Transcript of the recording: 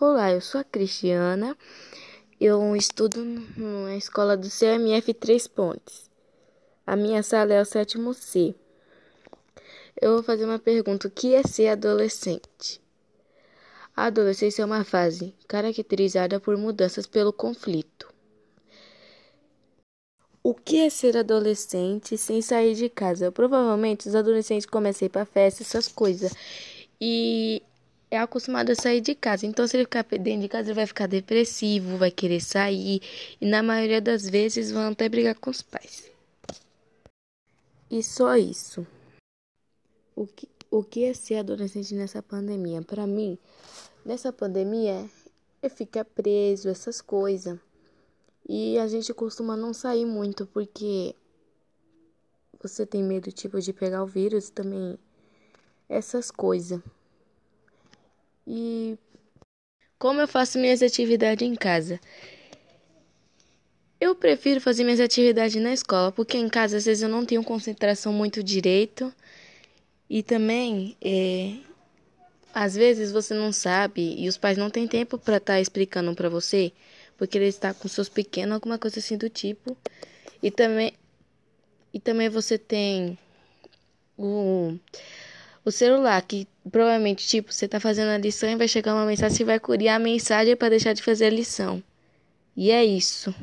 Olá, eu sou a Cristiana. Eu estudo na escola do CMF Três Pontes. A minha sala é o sétimo C. Eu vou fazer uma pergunta: o que é ser adolescente? A adolescência é uma fase caracterizada por mudanças pelo conflito. O que é ser adolescente sem sair de casa? Provavelmente os adolescentes começam a ir para festa, essas coisas. E é acostumado a sair de casa. Então, se ele ficar dentro de casa, ele vai ficar depressivo, vai querer sair. E na maioria das vezes vão até brigar com os pais. E só isso. O que, o que é ser adolescente nessa pandemia? Para mim, nessa pandemia, é ficar preso, essas coisas. E a gente costuma não sair muito porque você tem medo, tipo, de pegar o vírus também. Essas coisas. E como eu faço minhas atividades em casa? Eu prefiro fazer minhas atividades na escola, porque em casa às vezes eu não tenho concentração muito direito. E também, é, às vezes você não sabe e os pais não têm tempo para estar tá explicando para você, porque ele está com seus pequenos, alguma coisa assim do tipo. E também, e também você tem o o celular, que provavelmente, tipo, você tá fazendo a lição e vai chegar uma mensagem, você vai curiar a mensagem para deixar de fazer a lição. E é isso.